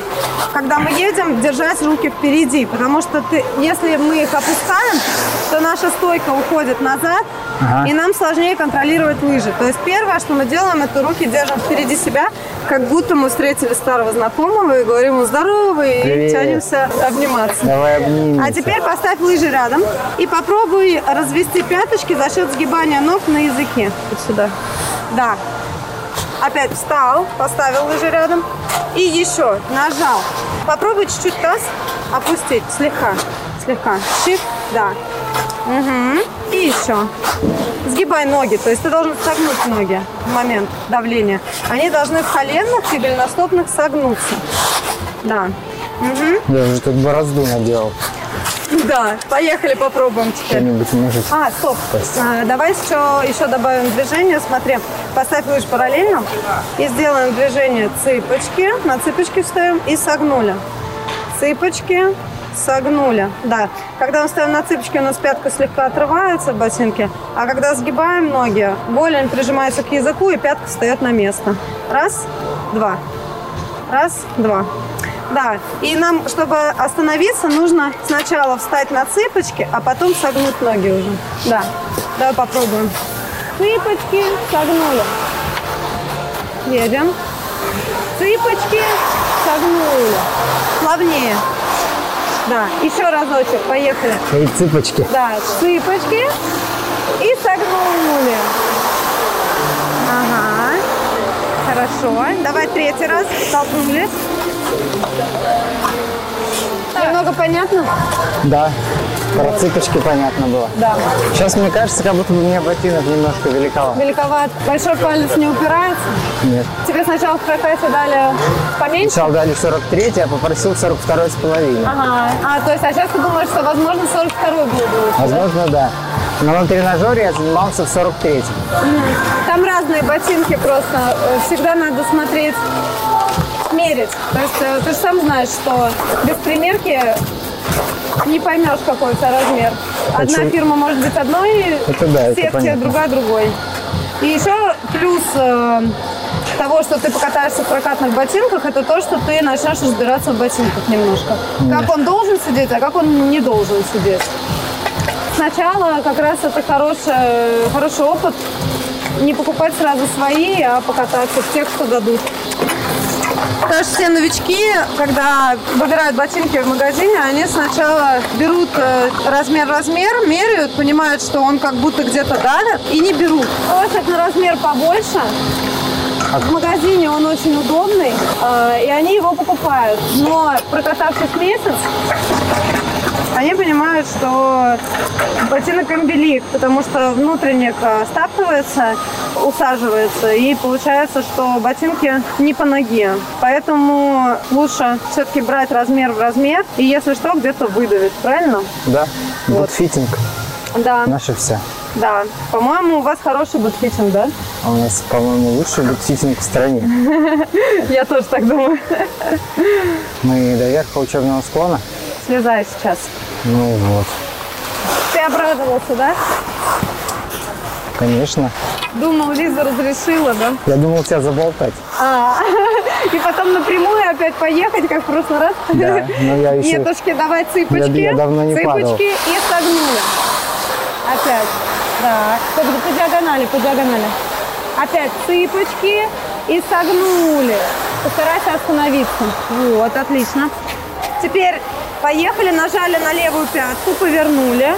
когда мы едем, держать руки впереди, потому что ты, если мы их опускаем, то наша стойка уходит назад, Ага. и нам сложнее контролировать лыжи. То есть первое, что мы делаем, это руки держим впереди себя, как будто мы встретили старого знакомого и говорим ему здорово, и Привет. тянемся обниматься. Давай обнимемся. А теперь поставь лыжи рядом и попробуй развести пяточки за счет сгибания ног на языке. Вот сюда. Да. Опять встал, поставил лыжи рядом. И еще нажал. Попробуй чуть-чуть таз опустить. Слегка. Слегка. Чик. Да. Мгм. И еще. Сгибай ноги. То есть ты должен согнуть ноги в момент давления. Они должны в коленных и голеностопных согнуться. Да. Мгм. Я уже тут борозду наделал. Да, поехали попробуем теперь. Может. А, стоп. А, давай еще, еще добавим движение. Смотри, поставь лыж параллельно и сделаем движение цыпочки. На цыпочки встаем и согнули. Цыпочки, согнули. Да. Когда мы ставим на цыпочки, у нас пятка слегка отрывается в ботинке. А когда сгибаем ноги, голень прижимается к языку и пятка встает на место. Раз, два. Раз, два. Да. И нам, чтобы остановиться, нужно сначала встать на цыпочки, а потом согнуть ноги уже. Да. Давай попробуем. Цыпочки, согнули. Едем. Цыпочки, согнули. Плавнее. Да, еще разочек, поехали. И цыпочки. Да, цыпочки и согнули. Ага. Хорошо. Давай третий раз. Столкнулись. Немного понятно? Да. Про цыпочки понятно было. Да. Сейчас мне кажется, как будто бы мне ботинок немножко великоват. Великоват. Большой палец не упирается. Нет. Тебе сначала в прокате дали поменьше? Сначала дали 43, а попросил 42 с половиной. Ага. А, то есть, а сейчас ты думаешь, что, возможно, 42 будет лучше, да? Возможно, да. Но на тренажере я занимался в 43 Там разные ботинки просто. Всегда надо смотреть, мерить. То есть э, ты же сам знаешь, что без примерки не поймешь, какой у тебя размер. Одна Очень- фирма может быть одной Это да, это секции, понятно. другая другой. И еще плюс э, того, что ты покатаешься в прокатных ботинках, это то, что ты начнешь разбираться в ботинках немножко. Как он должен сидеть, а как он не должен сидеть. Сначала как раз это хороший, хороший опыт. Не покупать сразу свои, а покататься в тех, что дадут. Потому что все новички, когда выбирают ботинки в магазине, они сначала берут э, размер-размер, меряют, понимают, что он как будто где-то давит, и не берут. Просят на размер побольше, в магазине он очень удобный, э, и они его покупают. Но прокатавшись месяц, они понимают, что ботинок им велик, потому что внутренник э, стаптывается, усаживается, и получается, что ботинки не по ноге. Поэтому лучше все-таки брать размер в размер, и если что, где-то выдавить, правильно? Да. Bootfitting. Да, Наше все. да. По-моему, у вас хороший bootfitting, да? А у нас, по-моему, лучший bootfitting в стране. Я тоже так думаю. Мы до верха учебного склона. Слезай сейчас. Ну вот. Ты обрадовался, да? Конечно. Думал, Лиза разрешила, да? Я думал тебя заболтать. А, и потом напрямую опять поехать, как в прошлый раз. Да, но я еще- Нетушки, давай цыпочки. Я- я давно не цыпочки падал. и согнули. Опять. Да. Только по диагонали, по диагонали. Опять цыпочки и согнули. Постарайся остановиться. Вот, отлично. Теперь поехали, нажали на левую пятку, повернули.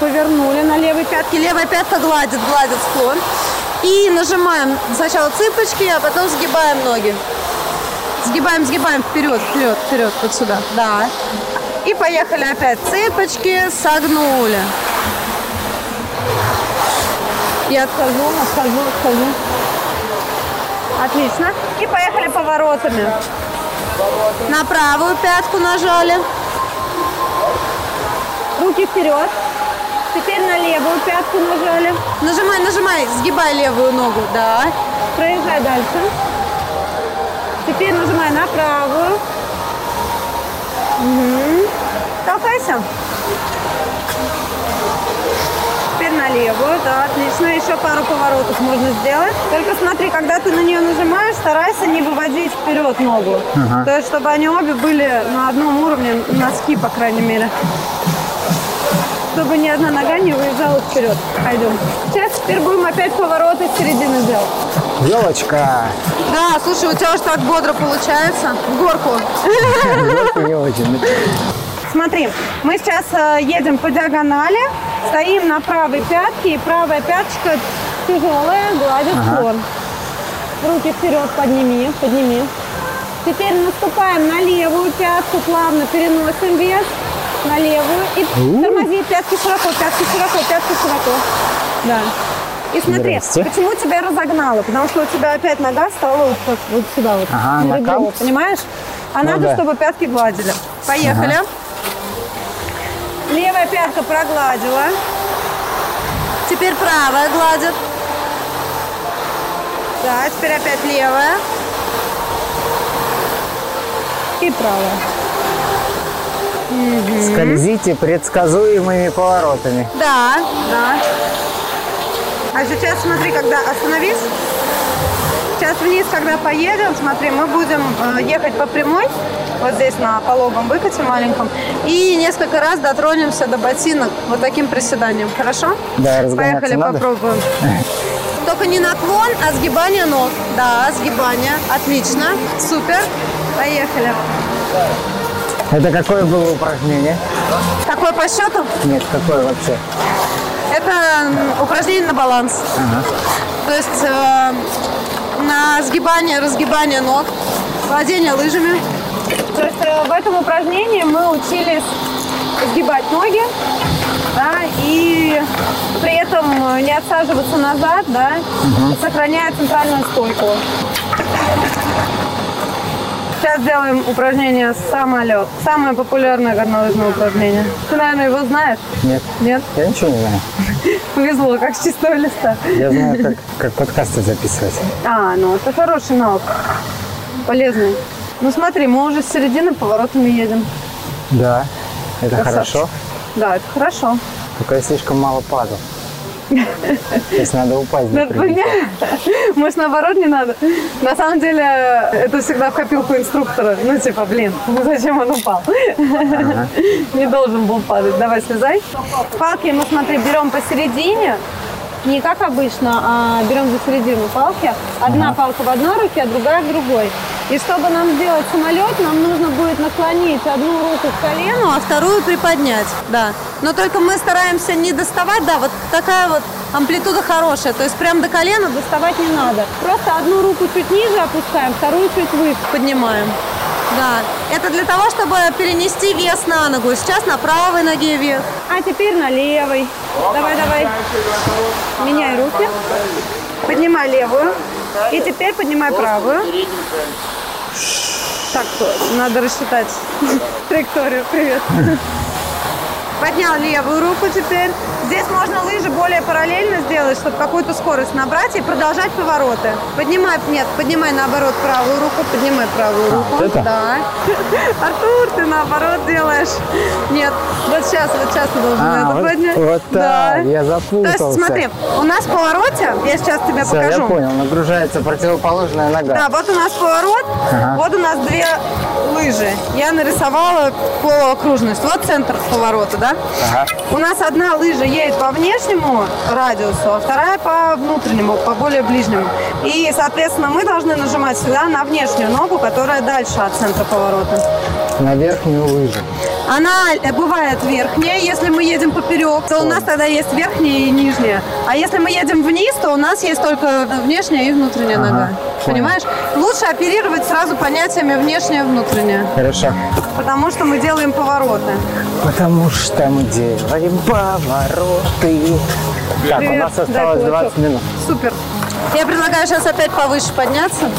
Повернули на левой пятке. Левая пятка гладит, гладит склон. И нажимаем сначала цыпочки, а потом сгибаем ноги. Сгибаем, сгибаем вперед, вперед, вперед, вот сюда. Да. И поехали опять. Цыпочки, согнули. Я отхожу, отхожу, отхожу. Отлично. И поехали поворотами. На правую пятку нажали. Руки вперед. Теперь на левую пятку нажали. Нажимай, нажимай, сгибай левую ногу. Да. Проезжай дальше. Теперь нажимай на правую. Угу. Толкайся. Теперь на левую, да, отлично. Еще пару поворотов можно сделать. Только смотри, когда ты на нее нажимаешь, старайся не выводить вперед ногу. То есть, чтобы они обе были на одном уровне, носки, по крайней мере. Чтобы ни одна нога не выезжала вперед. Пойдем. Сейчас теперь будем опять повороты с середины делать. Елочка. Да, слушай, у тебя уж так бодро получается. В горку. Елка не очень. Смотри, мы сейчас э, едем по диагонали, стоим на правой пятке, и правая пяточка тяжелая, гладит склон. Руки вперед подними, подними. Теперь наступаем на левую пятку, плавно переносим вес на левую и тормози пятки широко, пятки широко, пятки широко. Да. И смотри, почему тебя разогнало? Потому что у тебя опять нога стала вот, так, вот сюда вот, Ага, на ребро, понимаешь? А Ну надо, да. чтобы пятки гладили. Поехали. Левая пятка прогладила. Теперь правая гладит. Да, теперь опять левая. И правая. Скользите предсказуемыми поворотами. Да, да. А сейчас смотри, когда остановись, Сейчас вниз, когда поедем, смотри, мы будем э, ехать по прямой, вот здесь на пологом выкате маленьком, и несколько раз дотронемся до ботинок вот таким приседанием. Хорошо? Да, Поехали, надо? попробуем. Только не наклон, а сгибание ног. Да, сгибание. Отлично. Супер. Поехали. Это какое было упражнение? Какой по счету? Нет, какое вообще? Это упражнение на баланс. То есть э, на сгибание, разгибание ног, владение лыжами. То есть э, в этом упражнении мы учились сгибать ноги, да, и при этом не отсаживаться назад, да, сохраняя центральную стойку. Сейчас сделаем упражнение самолет. Самое популярное горнолыжное упражнение. Ты, наверное, его знаешь? Нет. Нет? Я ничего не знаю. Повезло, как с чистого листа. Я знаю, как, как подкасты записывать. А, ну это хороший навык. Полезный. Ну смотри, мы уже с середины поворотами едем. Да, это Красавчик. хорошо. Да, это хорошо. Только я слишком мало падал. Сейчас надо упасть. Да. Может, наоборот, не надо? На самом деле, это всегда в копилку инструктора. Ну, типа, блин, ну зачем он упал? Не должен был падать. Давай, слезай. Палки мы, смотри, берем посередине. Не как обычно, а берем за середину палки. Одна палка в одной руке, а другая в другой. И чтобы нам сделать самолет, нам нужно будет наклонить одну руку к колену, а вторую приподнять. Да. Но только мы стараемся не доставать, да, вот такая вот амплитуда хорошая. То есть прям до колена доставать не надо. Просто одну руку чуть ниже опускаем, вторую чуть выше поднимаем. Да, это для того, чтобы перенести вес на ногу. Сейчас на правой ноге вес. А теперь на левой. Давай, давай. Меняй руки. Поднимай левую. И теперь поднимай правую. Так, надо рассчитать траекторию. Привет. Поднял левую руку теперь. Здесь можно лыжи более параллельно сделать, чтобы какую-то скорость набрать и продолжать повороты. Поднимай, нет, поднимай наоборот правую руку, поднимай правую руку. вот это? Да. Артур, ты наоборот делаешь. Нет, вот сейчас, вот сейчас ты должен А, это вот, поднять. вот Да. так, я То запутался. есть смотри, у нас в повороте, я сейчас тебе Все, покажу. я понял, нагружается противоположная нога. Да, вот у нас поворот, Ага. вот у нас две лыжи. Я нарисовала по окружности. Вот центр поворота, да? Ага. У нас одна лыжа едет по внешнему радиусу, а вторая по внутреннему, по более ближнему. И, соответственно, мы должны нажимать всегда на внешнюю ногу, которая дальше от центра поворота. На верхнюю лыжу. Она э, бывает верхняя, если мы едем поперек, то у нас тогда есть верхняя и нижняя. А если мы едем вниз, то у нас есть только внешняя и внутренняя Ага, нога. понял. Понимаешь? Лучше оперировать сразу понятиями внешняя и внутренняя, Хорошо. потому что мы делаем повороты. Потому что мы делаем повороты. Так, у нас осталось кулачок. 20 минут. Супер. Я предлагаю сейчас опять повыше подняться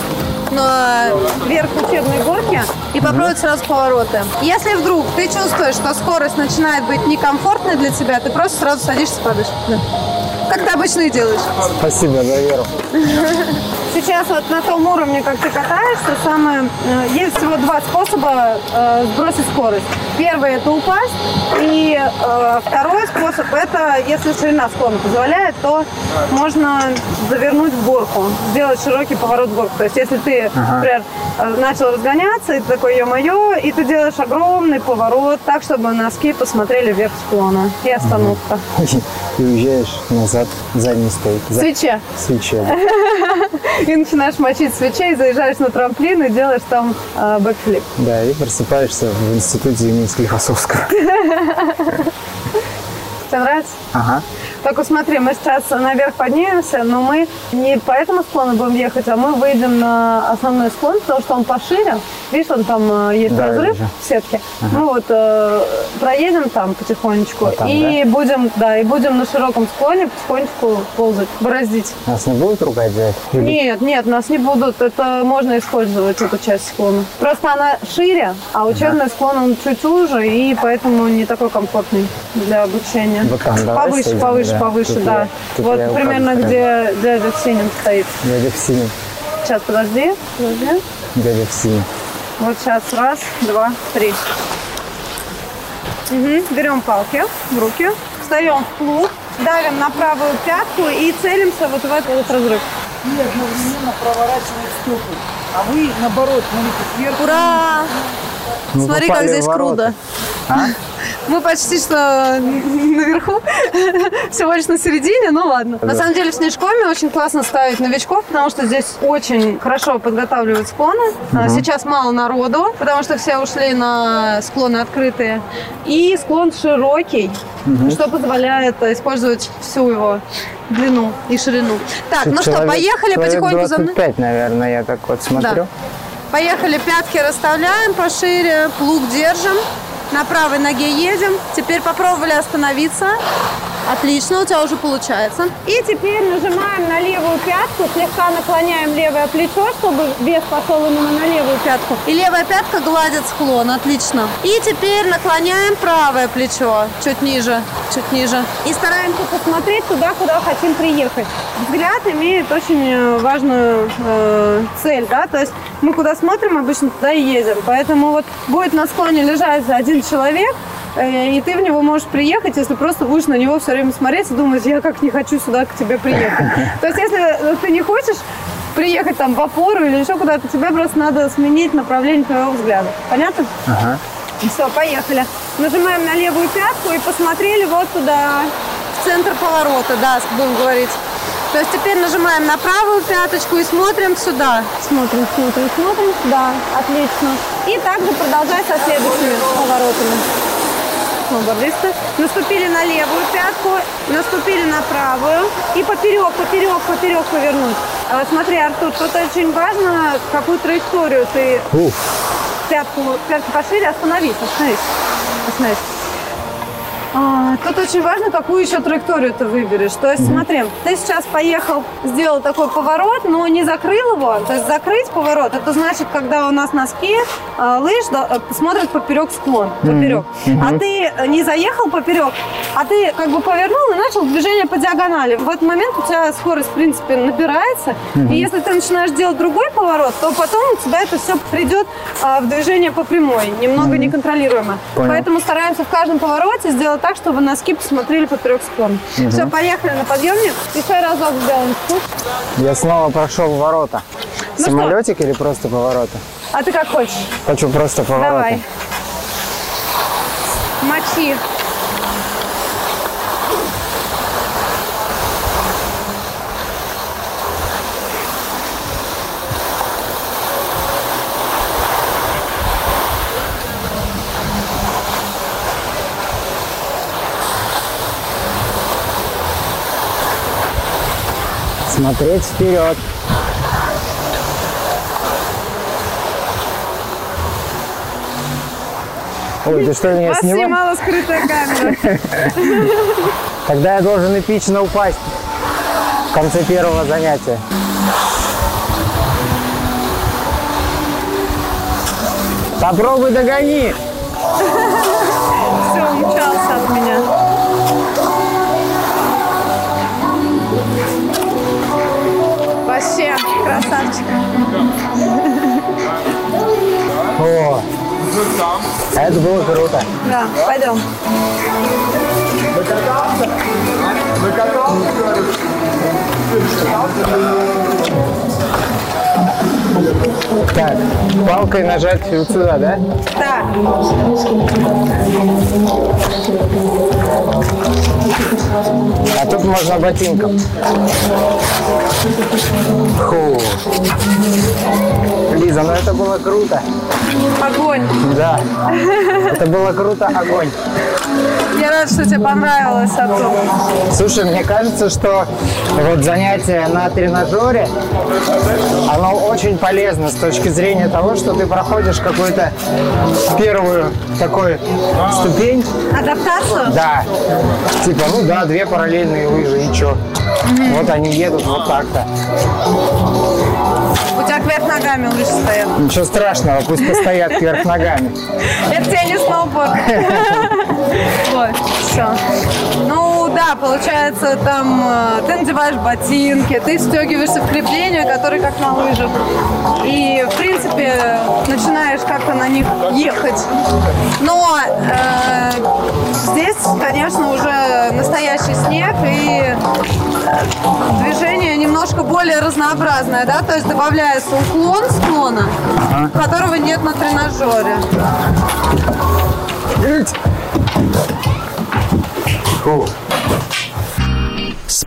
на верх учебной горки и попробовать сразу повороты. Если вдруг ты чувствуешь, что скорость начинает быть некомфортной для тебя, ты просто сразу садишься и падаешь. Да. Как ты обычно и делаешь. Спасибо за веру. Сейчас вот на том уровне, как ты катаешься, самое, э, есть всего два способа э, сбросить скорость. Первый это упасть, и э, второй способ это, если ширина склона позволяет, то можно завернуть в горку, сделать широкий поворот в горку. То есть если ты, например, э, начал разгоняться, и ты такой, ё-моё, и ты делаешь огромный поворот, так, чтобы носки посмотрели вверх склона. И остановка. И уезжаешь назад задней стойки. За свече. да. И начинаешь мочить свечей, заезжаешь на трамплин и делаешь там э, бэкфлип. Да, и просыпаешься в институте имени Склифосовского. Тебе нравится? Ага. Только смотри, мы сейчас наверх поднимемся, но мы не по этому склону будем ехать, а мы выйдем на основной склон, потому что он пошире. Видишь, он там э, есть Да, разрыв в сетке. Мы вот э, проедем там потихонечку Вот там, и будем, да, и будем на широком склоне потихонечку ползать, бороздить. Нас не будут ругать за это? Нет, нет, нас не будут. Это можно использовать эту часть склона. Просто она шире, а учебный склон он чуть уже, и поэтому не такой комфортный для обучения. Вот там давай повыше, повыше, да. повыше, Тут да. я- тут вот я примерно где дядя в синем стоит. Дядя в синем. Сейчас, подожди, подожди. Дядя в синем. Вот сейчас раз, два, три. Мгм. Берем палки в руки, встаем в плуг, давим на правую пятку и целимся вот в этот вот разрыв. и одновременно проворачивает стопы. А вы, наоборот, смотрите сверху. Ура! Мы Смотри, как здесь круто. А? Мы почти что наверху, всего лишь на середине, ну ладно. На самом деле в Снежкоме очень классно ставить новичков, потому что здесь очень хорошо подготавливают склоны. А, Сейчас мало народу, потому что все ушли на склоны открытые. И склон широкий, что позволяет использовать всю его длину и ширину. Так, ну что, Человек- поехали человек потихоньку за мной. 25, наверное, я так вот смотрю. Поехали, пятки расставляем пошире, плуг держим, на правой ноге едем. Теперь попробовали остановиться. Отлично, у тебя уже получается. И теперь нажимаем на левую пятку, слегка наклоняем левое плечо, чтобы вес пошел именно на левую пятку. И левая пятка гладит склон, отлично. И теперь наклоняем правое плечо, чуть ниже, чуть ниже. И стараемся посмотреть туда, куда хотим приехать. Взгляд имеет очень э, важную э, цель, да, то есть мы куда смотрим, обычно туда и едем. Поэтому вот будет на склоне лежать один человек, и ты в него можешь приехать, если просто будешь на него все время смотреть и думать, я как не хочу сюда к тебе приехать. То есть если э, ты не хочешь приехать там в опору или еще куда-то, тебе просто надо сменить направление твоего взгляда. Понятно? Ага. Все, поехали. Нажимаем на левую пятку и посмотрели вот туда, в центр поворота, да, будем говорить. То есть теперь нажимаем на правую пяточку и смотрим сюда. Смотрим, смотрим, смотрим. Да, отлично. И также продолжай со следующими поворотами. Молодцы. Наступили на левую пятку, наступили на правую и поперек, поперек, поперек повернуть. А смотри, Артур, тут очень важно, какую траекторию ты Уф. пятку, пятку пошире, остановись, остановись, остановись. А, тут очень важно, какую еще траекторию ты выберешь. То есть, смотри, ты сейчас поехал, сделал такой поворот, но не закрыл его. То есть закрыть поворот, это значит, когда у нас носки а, лыж да, э, смотрят поперек склон, поперек. А ты не заехал поперек, а ты как бы повернул и начал движение по диагонали. В этот момент у тебя скорость, в принципе, набирается. И если ты начинаешь делать другой поворот, то потом у тебя это все придет а, в движение по прямой, немного неконтролируемо. Понял. Поэтому стараемся в каждом повороте сделать так, чтобы носки посмотрели поперек склона. Все, поехали на подъемник. Еще разок сделаем. Я снова прошел ворота. Ну Самолетик или просто повороты? А ты как хочешь? Хочу просто повороты. Давай. Мочи. Смотреть вперед. Ой, ты что, меня снимаешь? снимала скрытая камера. Тогда я должен эпично упасть в конце первого занятия. Попробуй догони. Все, умчался от меня. О, это было круто. Да, пойдем. Так, палкой нажать вот сюда, да? Так, А тут можно ботинком. Фу. Лиза, ну это было круто. огонь. Да. Это было круто, огонь. Я рада, что тебе понравилось, Артур. Слушай, мне кажется, что вот занятие на тренажере, оно очень полезно с точки зрения того, что ты проходишь какую-то первую такую ступень. Адаптацию? Да. Типа, ну да, две параллельные лыжи, и чё? Вот они едут вот так-то. У тебя кверх ногами лыжи стоят. Ничего страшного, пусть постоят кверх ногами. Это тебе не сноуборд. Вот, все. Ну да, получается, там э, ты надеваешь ботинки, ты встегиваешься в крепление, которые как на лыжах. И, в принципе, начинаешь как-то на них ехать. Но э, здесь здесь, конечно, уже настоящий снег и движение немножко более разнообразное, да, то есть добавляется уклон склона, которого нет на тренажере.